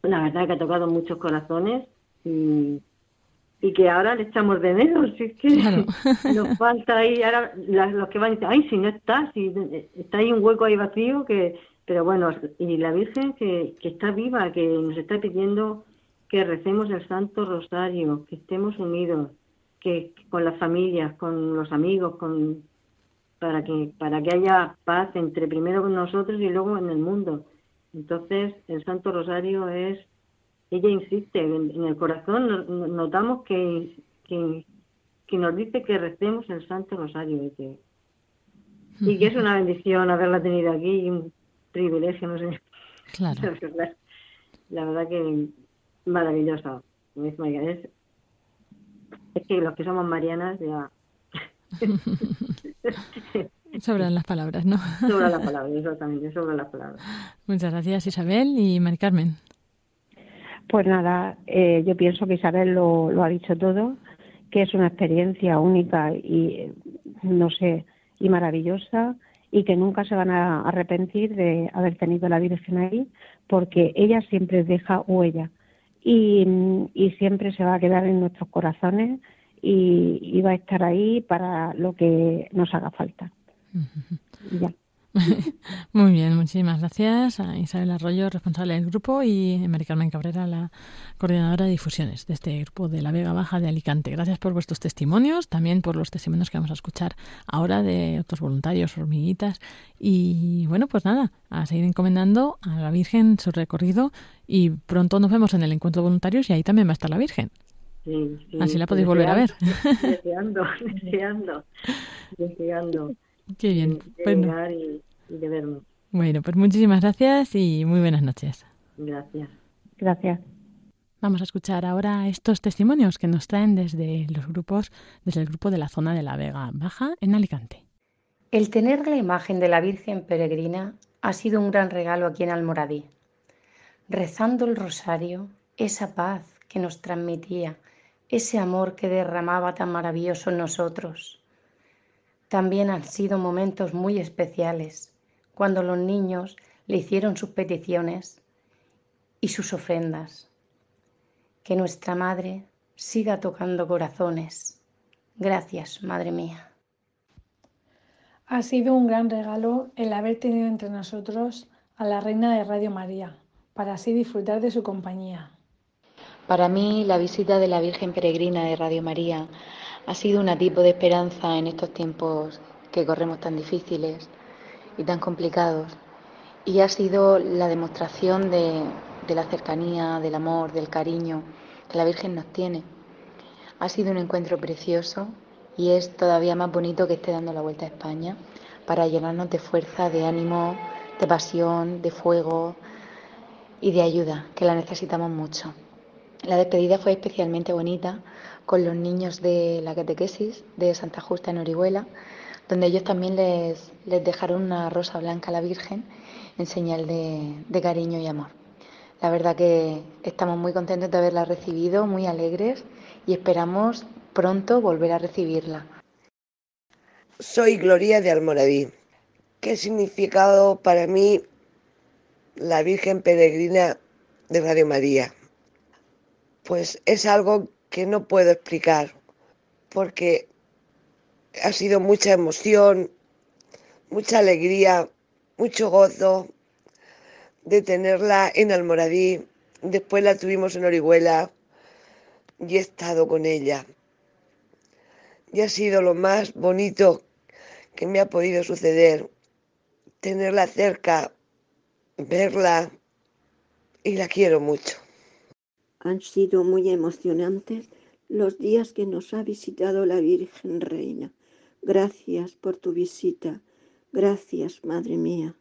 la verdad que ha tocado muchos corazones y, y que ahora le echamos de menos, si es que nos falta ahí, ahora los que van a decir, ay, si no está, si está ahí un hueco ahí vacío que pero bueno, y la Virgen que, que está viva, que nos está pidiendo que recemos el Santo Rosario, que estemos unidos, que, con las familias, con los amigos, con para que para que haya paz entre primero con nosotros y luego en el mundo. Entonces, el Santo Rosario es ella insiste en, el corazón notamos que, que, que nos dice que recemos el Santo Rosario y que, y que es una bendición haberla tenido aquí privilegio, no sé. Claro. La, verdad que maravillosa. Es, es que los que somos marianas ya... Sobran las palabras, ¿no? Sobran las palabras, exactamente, sobran las palabras. Muchas gracias Isabel y Mari Carmen. Pues nada, eh, yo pienso que Isabel lo, lo ha dicho todo, que es una experiencia única y, no sé, y maravillosa y que nunca se van a arrepentir de haber tenido la Virgen ahí, porque ella siempre deja huella y, y siempre se va a quedar en nuestros corazones y, y, va a estar ahí para lo que nos haga falta. ya. Muy bien, muchísimas gracias a Isabel Arroyo, responsable del grupo, y a Mari Carmen Cabrera, la coordinadora de difusiones de este grupo de la Vega Baja de Alicante. Gracias por vuestros testimonios, también por los testimonios que vamos a escuchar ahora de otros voluntarios, hormiguitas. Y bueno, pues nada, a seguir encomendando a la Virgen su recorrido y pronto nos vemos en el encuentro de voluntarios y ahí también va a estar la Virgen. Sí, sí, Así la podéis volver a ver. Deseando, deseando, deseando Qué bien. de Bueno, llegar y, y de vernos. bueno, pues muchísimas gracias y muy buenas noches. Gracias. Gracias. Vamos a escuchar ahora estos testimonios que nos traen desde los grupos, desde el grupo de la zona de la Vega Baja en Alicante. El tener la imagen de la Virgen peregrina ha sido un gran regalo aquí en Almoradí. Rezando el rosario, esa paz que nos transmitía, ese amor que derramaba tan maravilloso en nosotros. También han sido momentos muy especiales, cuando los niños le hicieron sus peticiones y sus ofrendas. Que nuestra Madre siga tocando corazones. Gracias, Madre mía. Ha sido un gran regalo el haber tenido entre nosotros a la Reina de Radio María, para así disfrutar de su compañía. Para mí, la visita de la Virgen Peregrina de Radio María ha sido un tipo de esperanza en estos tiempos que corremos tan difíciles y tan complicados. Y ha sido la demostración de, de la cercanía, del amor, del cariño que la Virgen nos tiene. Ha sido un encuentro precioso y es todavía más bonito que esté dando la vuelta a España para llenarnos de fuerza, de ánimo, de pasión, de fuego y de ayuda, que la necesitamos mucho. La despedida fue especialmente bonita con los niños de la catequesis de Santa Justa en Orihuela, donde ellos también les, dejaron una rosa blanca a la Virgen en señal de, de cariño y amor. La verdad que estamos muy contentos de haberla recibido, muy alegres y esperamos pronto volver a recibirla. Soy Gloria de Almoradí. ¿Qué significado para mí la Virgen Peregrina de Radio María? Pues es algo que no puedo explicar, porque ha sido mucha emoción, mucha alegría, mucho gozo de tenerla en Almoradí. Después la tuvimos en Orihuela y he estado con ella. Y ha sido lo más bonito que me ha podido suceder, tenerla cerca, verla y la quiero mucho. Han sido muy emocionantes los días que nos ha visitado la Virgen Reina. Gracias por tu visita. Gracias, Madre mía.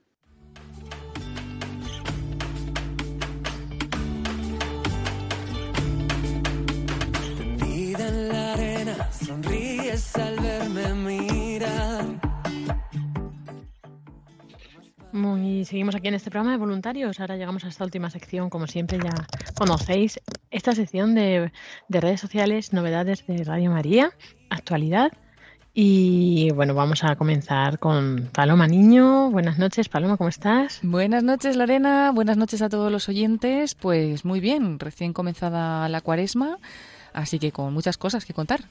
Muy, seguimos aquí en este programa de voluntarios. Ahora llegamos a esta última sección, como siempre ya conocéis, esta sección de, de redes sociales, novedades de Radio María, actualidad. Y bueno, vamos a comenzar con Paloma Niño. Buenas noches, Paloma, ¿cómo estás? Buenas noches, Lorena. Buenas noches a todos los oyentes. Pues muy bien, recién comenzada la cuaresma, así que con muchas cosas que contar.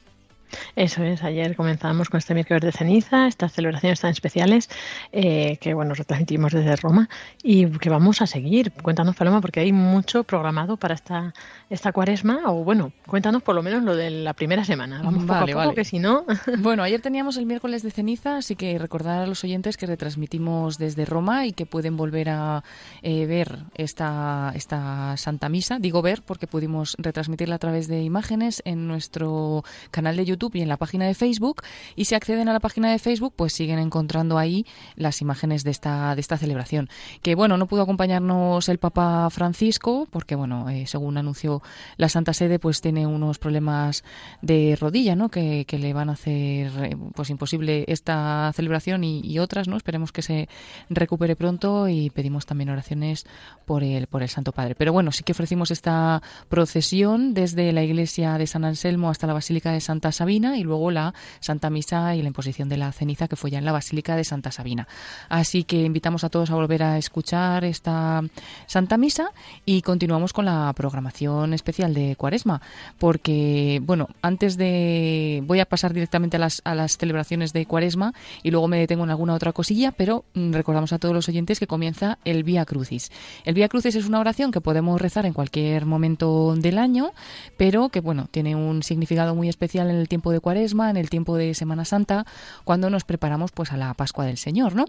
Eso es, ayer comenzamos con este miércoles de ceniza, estas celebraciones tan especiales eh, que bueno retransmitimos desde Roma y que vamos a seguir. Cuéntanos, Paloma, porque hay mucho programado para esta, esta cuaresma, o bueno, cuéntanos por lo menos lo de la primera semana. Vamos poco Vale, a poco, vale. que si no... Bueno, ayer teníamos el miércoles de ceniza, así que recordar a los oyentes que retransmitimos desde Roma y que pueden volver a eh, ver esta, esta Santa Misa. Digo ver porque pudimos retransmitirla a través de imágenes en nuestro canal de YouTube y en la página de Facebook. Y si acceden a la página de Facebook, pues siguen encontrando ahí las imágenes de esta, de esta celebración. Que bueno, no pudo acompañarnos el Papa Francisco porque bueno, eh, según anunció la Santa Sede, pues tiene unos problemas de rodilla, ¿no? Que, que le van a hacer eh, pues imposible esta celebración y, otras, ¿no? Esperemos que se recupere pronto y pedimos también oraciones por el, por el Santo Padre. Pero bueno, sí que ofrecimos esta procesión desde la iglesia de San Anselmo hasta la Basílica de Santa Sabina y luego la Santa Misa y la imposición de la ceniza que fue ya en la Basílica de Santa Sabina. Así que invitamos a todos a volver a escuchar esta Santa Misa y continuamos con la programación especial de Cuaresma, porque, bueno, antes de... voy a pasar directamente a las, a las celebraciones de Cuaresma y luego me detengo en alguna otra cosilla, pero mm, recordamos a todos los oyentes que comienza el Vía Crucis. El Vía Crucis es una oración que podemos rezar en cualquier momento del año, pero que, bueno, tiene un significado muy especial en el tiempo de Cuaresma, en el tiempo de Semana Santa, cuando nos preparamos pues a la Pascua del Señor, ¿no?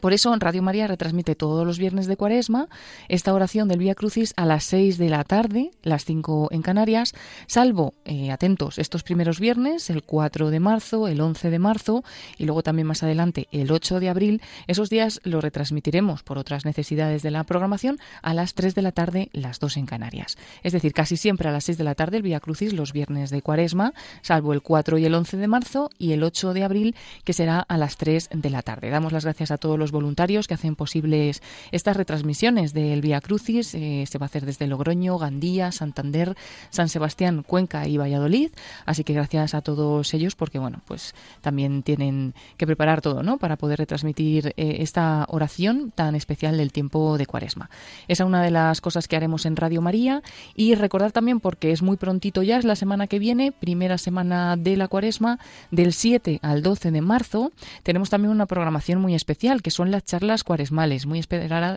Por eso Radio María retransmite todos los viernes de Cuaresma esta oración del Vía Crucis a las 6 de la tarde, las 5 en Canarias, salvo, eh, atentos, estos primeros viernes, el 4 de marzo, el 11 de marzo y luego también más adelante el 8 de abril. Esos días lo retransmitiremos por otras necesidades de la programación a las 3 de la tarde, las 2 en Canarias. Es decir, casi siempre a las 6 de la tarde el Vía Crucis los viernes de Cuaresma, salvo el 4 y el 11 de marzo y el 8 de abril que será a las 3 de la tarde. Damos las gracias a todos los voluntarios que hacen posibles estas retransmisiones del Vía Crucis. Eh, se va a hacer desde Logroño, Gandía, Santander, San Sebastián, Cuenca y Valladolid. Así que gracias a todos ellos porque, bueno, pues también tienen que preparar todo, ¿no? Para poder retransmitir eh, esta oración tan especial del tiempo de Cuaresma. Esa es una de las cosas que haremos en Radio María y recordar también porque es muy prontito ya, es la semana que viene, primera semana de la Cuaresma, del 7 al 12 de marzo, tenemos también una programación muy especial que son las charlas cuaresmales, muy,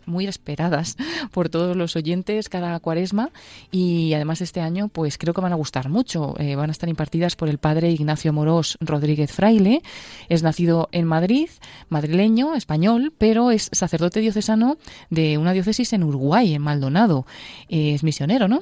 muy esperadas por todos los oyentes cada cuaresma y además este año pues creo que van a gustar mucho. Eh, van a estar impartidas por el padre Ignacio Morós Rodríguez Fraile. Es nacido en Madrid, madrileño, español, pero es sacerdote diocesano de una diócesis en Uruguay, en Maldonado. es misionero, ¿no?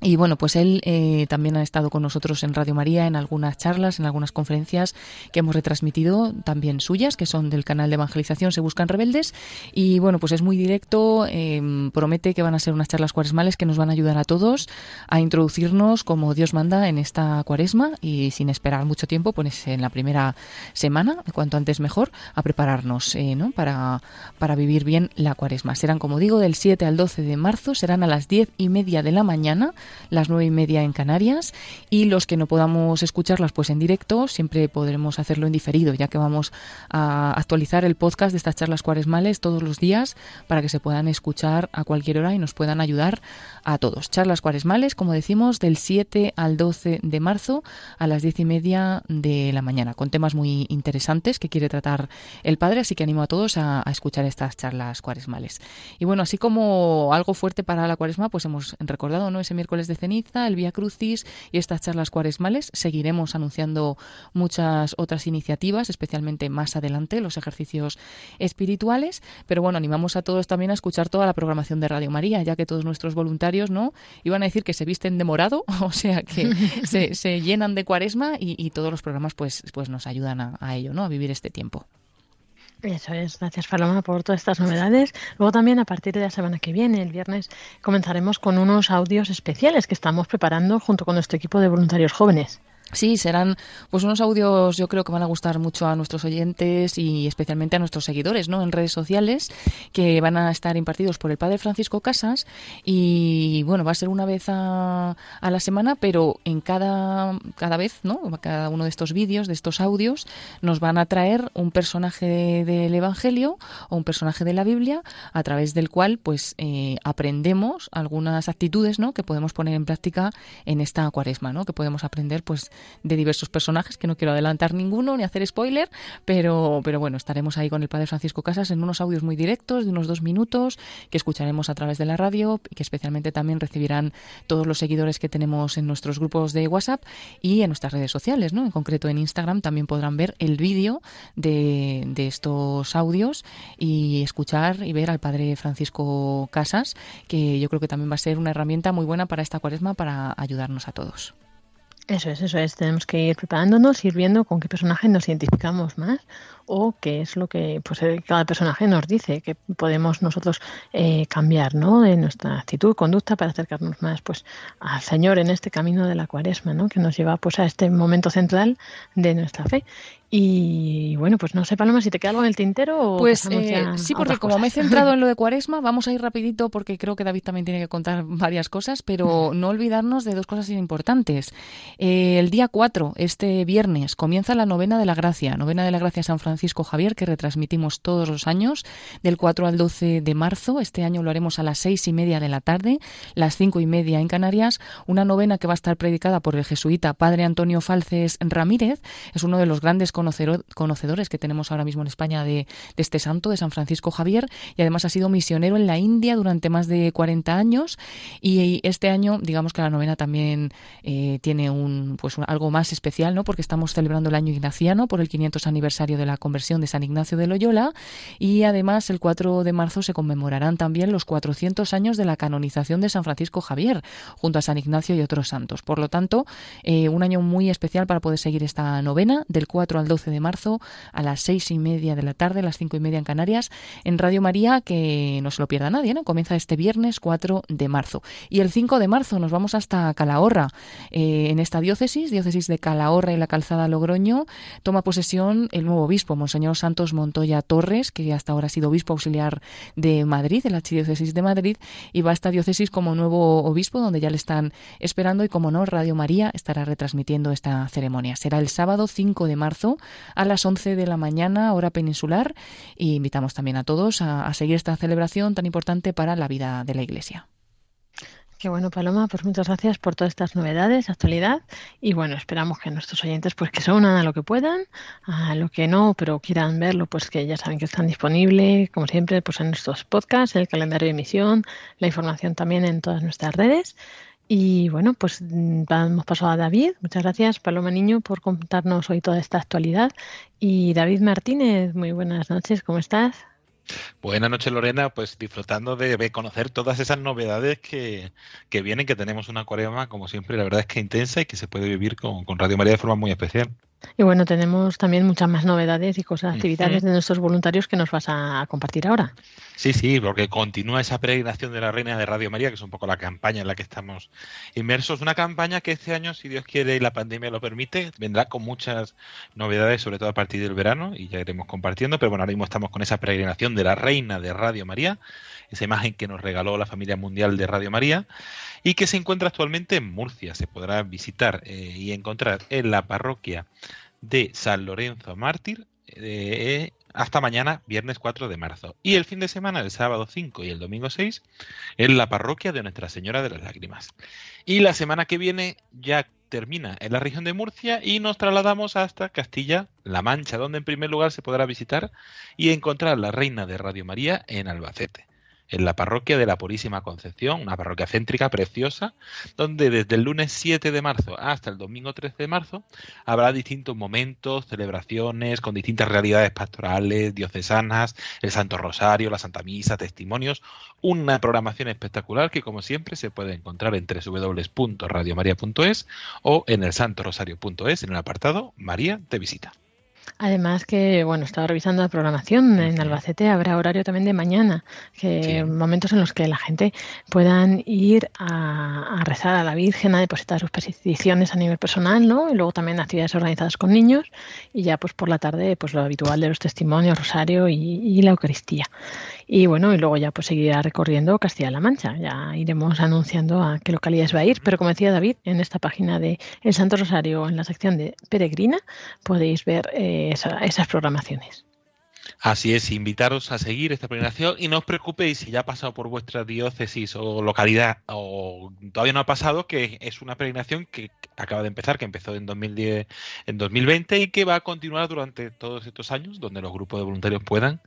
Y bueno, pues él eh, también ha estado con nosotros en Radio María en algunas charlas, en algunas conferencias que hemos retransmitido, también suyas, que son del canal de evangelización Se Buscan Rebeldes. Y bueno, pues es muy directo, em, promete que van a ser unas charlas cuaresmales que nos van a ayudar a todos a introducirnos como Dios manda en esta cuaresma y sin esperar mucho tiempo, pues en la primera semana, cuanto antes mejor, a prepararnos eh, ¿no? para, para vivir bien la cuaresma. Serán, como digo, del 7 al 12 de marzo, serán a las 10 y media de la mañana las nueve y media en Canarias y los que no podamos escucharlas pues en directo siempre podremos hacerlo en diferido ya que vamos a actualizar el podcast de estas charlas cuaresmales todos los días para que se puedan escuchar a cualquier hora y nos puedan ayudar a todos. Charlas cuaresmales, como decimos, del 7 al 12 de marzo a las diez y media de la mañana con temas muy interesantes que quiere tratar el padre, así que animo a todos a, escuchar estas charlas cuaresmales. Y bueno, así como algo fuerte para la cuaresma, pues hemos recordado ¿no? ese miércoles de ceniza, el Vía Crucis y estas charlas cuaresmales. Seguiremos anunciando muchas otras iniciativas, especialmente más adelante, los ejercicios espirituales. Pero bueno, animamos a todos también a escuchar toda la programación de Radio María, ya que todos nuestros voluntarios no iban a decir que se visten de morado, o sea que se, llenan de cuaresma y, todos los programas pues, pues nos ayudan a, a ello, ¿no? a vivir este tiempo. Eso es, gracias Paloma por todas estas novedades. Luego también a partir de la semana que viene, el viernes, comenzaremos con unos audios especiales que estamos preparando junto con nuestro equipo de voluntarios jóvenes. Sí, serán pues unos audios yo creo que van a gustar mucho a nuestros oyentes y especialmente a nuestros seguidores, ¿no? En redes sociales que van a estar impartidos por el Padre Francisco Casas y bueno, va a ser una vez a, a la semana, pero en cada cada vez, ¿no? Cada uno de estos vídeos, de estos audios nos van a traer un personaje del Evangelio o un personaje de la Biblia a través del cual pues eh, aprendemos algunas actitudes, ¿no? Que podemos poner en práctica en esta Cuaresma, ¿no? Que podemos aprender pues de diversos personajes, que no quiero adelantar ninguno ni hacer spoiler, pero, pero bueno, estaremos ahí con el Padre Francisco Casas en unos audios muy directos de unos dos minutos que escucharemos a través de la radio y que especialmente también recibirán todos los seguidores que tenemos en nuestros grupos de WhatsApp y en nuestras redes sociales, ¿no? En concreto en Instagram también podrán ver el vídeo de, de estos audios y escuchar y ver al Padre Francisco Casas, que yo creo que también va a ser una herramienta muy buena para esta cuaresma para ayudarnos a todos. Eso es, eso es. Tenemos que ir preparándonos, ir viendo con qué personaje nos identificamos más o qué es lo que pues eh, cada personaje nos dice que podemos nosotros eh, cambiar, ¿no? En nuestra actitud, conducta para acercarnos más, pues, al Señor en este camino de la Cuaresma, ¿no? Que nos lleva, pues, a este momento central de nuestra fe. Y bueno, pues no sé, Paloma, si te queda algo en el tintero o Pues eh, sí, porque como me he centrado en lo de Cuaresma, vamos a ir rapidito porque creo que David también tiene que contar varias cosas, pero no olvidarnos de dos cosas importantes. Eh, el día 4, este viernes, comienza la novena de la gracia, novena de la gracia San Francisco Javier, que retransmitimos todos los años, del 4 al 12 de marzo. Este año lo haremos a las seis y media de la tarde, las cinco y media en Canarias. Una novena que va a estar predicada por el jesuita Padre Antonio Falces Ramírez, es uno de los grandes conocedores que tenemos ahora mismo en España de, este santo, de San Francisco Javier, y además ha sido misionero en la India durante más de 40 años. Y este año, digamos que la novena también eh, tiene un, pues algo más especial, ¿no? Porque estamos celebrando el año ignaciano por el 500 aniversario de la conversión de San Ignacio de Loyola y además el 4 de marzo se conmemorarán también los 400 años de la canonización de San Francisco Javier junto a San Ignacio y otros santos. Por lo tanto, eh, un año muy especial para poder seguir esta novena del 4 al 12 de marzo a las seis y media de la tarde, las cinco y media en Canarias, en Radio María, que no se lo pierda nadie, ¿no? Comienza este viernes 4 de marzo. Y el 5 de marzo nos vamos hasta Calahorra, eh, en esta diócesis, diócesis de Calahorra y la Calzada Logroño, toma posesión el nuevo obispo, Monseñor Santos Montoya Torres, que hasta ahora ha sido obispo auxiliar de Madrid, de la Archidiócesis de Madrid, y va a esta diócesis como nuevo obispo, donde ya le están esperando y como no, Radio María estará retransmitiendo esta ceremonia. Será el sábado 5 de marzo a las 11 de la mañana, hora peninsular, y invitamos también a todos a, seguir esta celebración tan importante para la vida de la Iglesia. Qué bueno, Paloma, pues muchas gracias por todas estas novedades, actualidad. Y bueno, esperamos que nuestros oyentes pues que se unan a lo que puedan, a lo que no, pero quieran verlo, pues que ya saben que están disponibles, como siempre, pues en nuestros podcasts, el calendario de emisión, la información también en todas nuestras redes. Y bueno, pues vamos paso a David. Muchas gracias, Paloma Niño, por contarnos hoy toda esta actualidad. Y David Martínez, muy buenas noches, ¿cómo estás? Buenas noches, Lorena. Pues disfrutando de, conocer todas esas novedades que, que, vienen, que tenemos una cuarema, como siempre, la verdad es que intensa y que se puede vivir con, con Radio María de forma muy especial. Y bueno, tenemos también muchas más novedades y cosas, actividades de nuestros voluntarios que nos vas a compartir ahora. Sí, sí, porque continúa esa peregrinación de la Reina de Radio María, que es un poco la campaña en la que estamos inmersos. Una campaña que este año, si Dios quiere y la pandemia lo permite, vendrá con muchas novedades, sobre todo a partir del verano, y ya iremos compartiendo. Pero bueno, ahora mismo estamos con esa peregrinación de la Reina de Radio María, esa imagen que nos regaló la familia mundial de Radio María y que se encuentra actualmente en Murcia. Se podrá visitar eh, y encontrar en la parroquia de San Lorenzo Mártir eh, hasta mañana, viernes 4 de marzo. Y el fin de semana, el sábado 5 y el domingo 6, en la parroquia de Nuestra Señora de las Lágrimas. Y la semana que viene ya termina en la región de Murcia y nos trasladamos hasta Castilla-La Mancha, donde en primer lugar se podrá visitar y encontrar la Reina de Radio María en Albacete en la parroquia de la Purísima Concepción, una parroquia céntrica preciosa, donde desde el lunes 7 de marzo hasta el domingo 13 de marzo habrá distintos momentos, celebraciones con distintas realidades pastorales, diocesanas, el Santo Rosario, la Santa Misa, testimonios, una programación espectacular que como siempre se puede encontrar en www.radiomaria.es o en el santorosario.es en el apartado María te visita. Además que, bueno, estaba revisando la programación en Albacete, habrá horario también de mañana, que momentos en los que la gente puedan ir a, rezar a la Virgen, a depositar sus peticiones a nivel personal, ¿no? Y luego también actividades organizadas con niños y ya pues por la tarde pues lo habitual de los testimonios, rosario y la Eucaristía. Y bueno, y luego ya pues seguirá recorriendo Castilla-La Mancha. Ya iremos anunciando a qué localidades va a ir. Pero como decía David, en esta página de El Santo Rosario, en la sección de Peregrina, podéis ver eh, esas programaciones. Así es, invitaros a seguir esta peregrinación y no os preocupéis si ya ha pasado por vuestra diócesis o localidad o todavía no ha pasado, que es una peregrinación que acaba de empezar, que empezó en 2010, en 2020 y que va a continuar durante todos estos años, donde los grupos de voluntarios puedan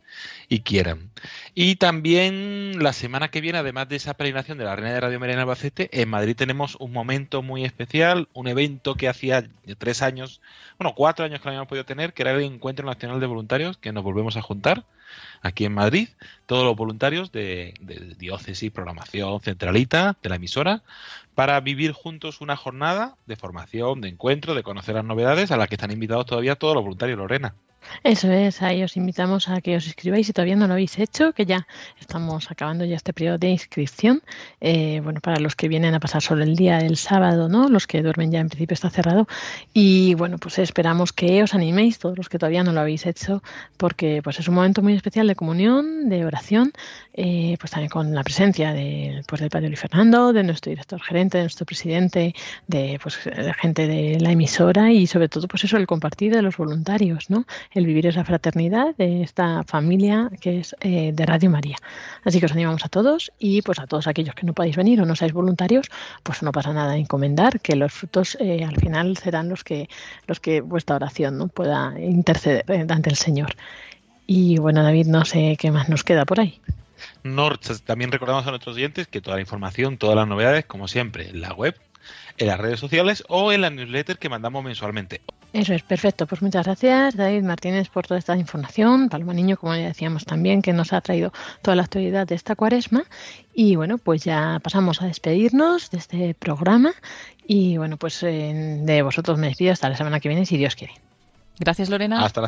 y quieran. Y también la semana que viene, además de esa peregrinación de la Reina de Radio María en Albacete, en Madrid tenemos un momento muy especial, un evento que hacía tres años, bueno, cuatro años que no habíamos podido tener, que era el Encuentro Nacional de Voluntarios, que nos volvemos a juntar aquí en Madrid, todos los voluntarios de, diócesis, programación centralita, de la emisora, para vivir juntos una jornada de formación, de encuentro, de conocer las novedades a la que están invitados todavía todos los voluntarios, Lorena. Eso es, ahí os invitamos a que os inscribáis si todavía no lo habéis hecho, que ya estamos acabando ya este periodo de inscripción. Eh, bueno, para los que vienen a pasar solo el día del sábado, ¿no? Los que duermen ya en principio está cerrado. Y bueno, pues esperamos que os animéis, todos los que todavía no lo habéis hecho, porque pues es un momento muy especial de comunión, de oración, eh, pues también con la presencia de, pues, del Padre Luis Fernando, de nuestro director gerente, de nuestro presidente, de pues de gente de la emisora y sobre todo pues eso, el compartir de los voluntarios, ¿no? el vivir esa fraternidad de esta familia que es eh, de Radio María. Así que os animamos a todos y pues a todos aquellos que no podéis venir o no seáis voluntarios, pues no pasa nada encomendar que los frutos eh, al final serán los que los que vuestra oración no pueda interceder eh, ante el Señor. Y bueno, David, no sé qué más nos queda por ahí. también recordamos a nuestros oyentes que toda la información, todas las novedades, como siempre, en la web, en las redes sociales o en la newsletter que mandamos mensualmente. Eso es, perfecto. Pues muchas gracias, David Martínez, por toda esta información. Palma Niño, como ya decíamos también, que nos ha traído toda la actualidad de esta cuaresma. Y bueno, pues ya pasamos a despedirnos de este programa. Y bueno, pues eh, de vosotros me despido hasta la semana que viene, si Dios quiere. Gracias, Lorena. Hasta la,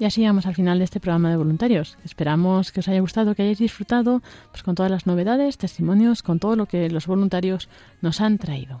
Y así llegamos al final de este programa de voluntarios. Esperamos que os haya gustado, que hayáis disfrutado pues, con todas las novedades, testimonios, con todo lo que los voluntarios nos han traído.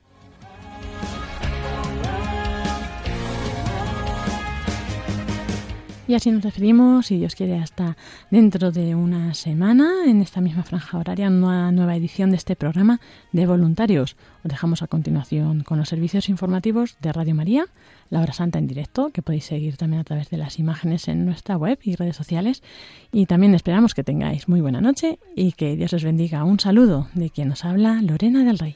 Y así nos despedimos, si Dios quiere, hasta dentro de una semana, en esta misma franja horaria, una nueva edición de este programa de voluntarios. Os dejamos a continuación con los servicios informativos de Radio María, la hora santa en directo, que podéis seguir también a través de las imágenes en nuestra web y redes sociales. Y también esperamos que tengáis muy buena noche y que Dios os bendiga. Un saludo de quien nos habla, Lorena del Rey.